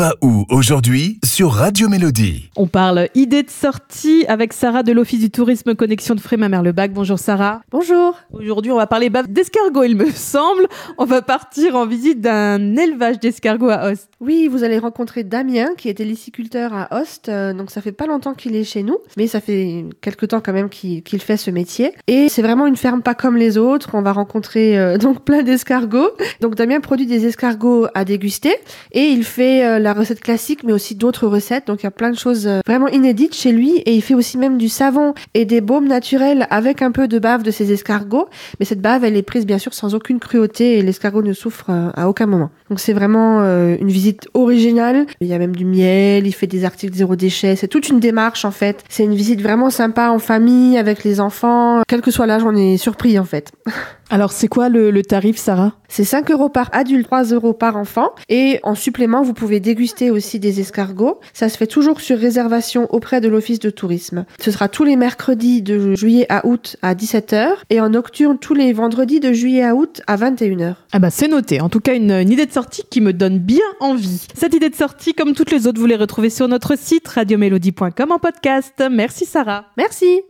va où aujourd'hui sur Radio Mélodie? On parle idée de sortie avec Sarah de l'Office du tourisme Connexion de Frémin-Merlebac. Bonjour Sarah. Bonjour. Aujourd'hui, on va parler bave d'escargots, il me semble. On va partir en visite d'un élevage d'escargots à Host. Oui, vous allez rencontrer Damien qui était liciculteur à Host. Euh, donc ça fait pas longtemps qu'il est chez nous, mais ça fait quelque temps quand même qu'il qu'il fait ce métier. Et c'est vraiment une ferme pas comme les autres. On va rencontrer euh, donc plein d'escargots. Donc Damien produit des escargots à déguster et il fait euh, la recette classique, mais aussi d'autres recettes. Donc il y a plein de choses euh, vraiment inédites chez lui. Et il fait aussi même du savon et des baumes naturels avec un peu de bave de ses escargots. Mais cette bave, elle est prise bien sûr sans aucune cruauté et l'escargot ne souffre euh, à aucun moment. Donc c'est vraiment euh, une visite originale. Il y a même du miel, il fait des articles zéro déchet. C'est toute une démarche en fait. C'est une visite vraiment sympa en famille, avec les enfants. Quel que soit l'âge, on est surpris en fait. Alors, c'est quoi le, le tarif, Sarah? C'est 5 euros par adulte, 3 euros par enfant. Et en supplément, vous pouvez déguster aussi des escargots. Ça se fait toujours sur réservation auprès de l'office de tourisme. Ce sera tous les mercredis de juillet à août à 17h et en nocturne tous les vendredis de juillet à août à 21h. Ah bah c'est noté. En tout cas, une, une idée de sortie qui me donne bien envie. Cette idée de sortie, comme toutes les autres, vous les retrouvez sur notre site radiomélodie.com en podcast. Merci Sarah. Merci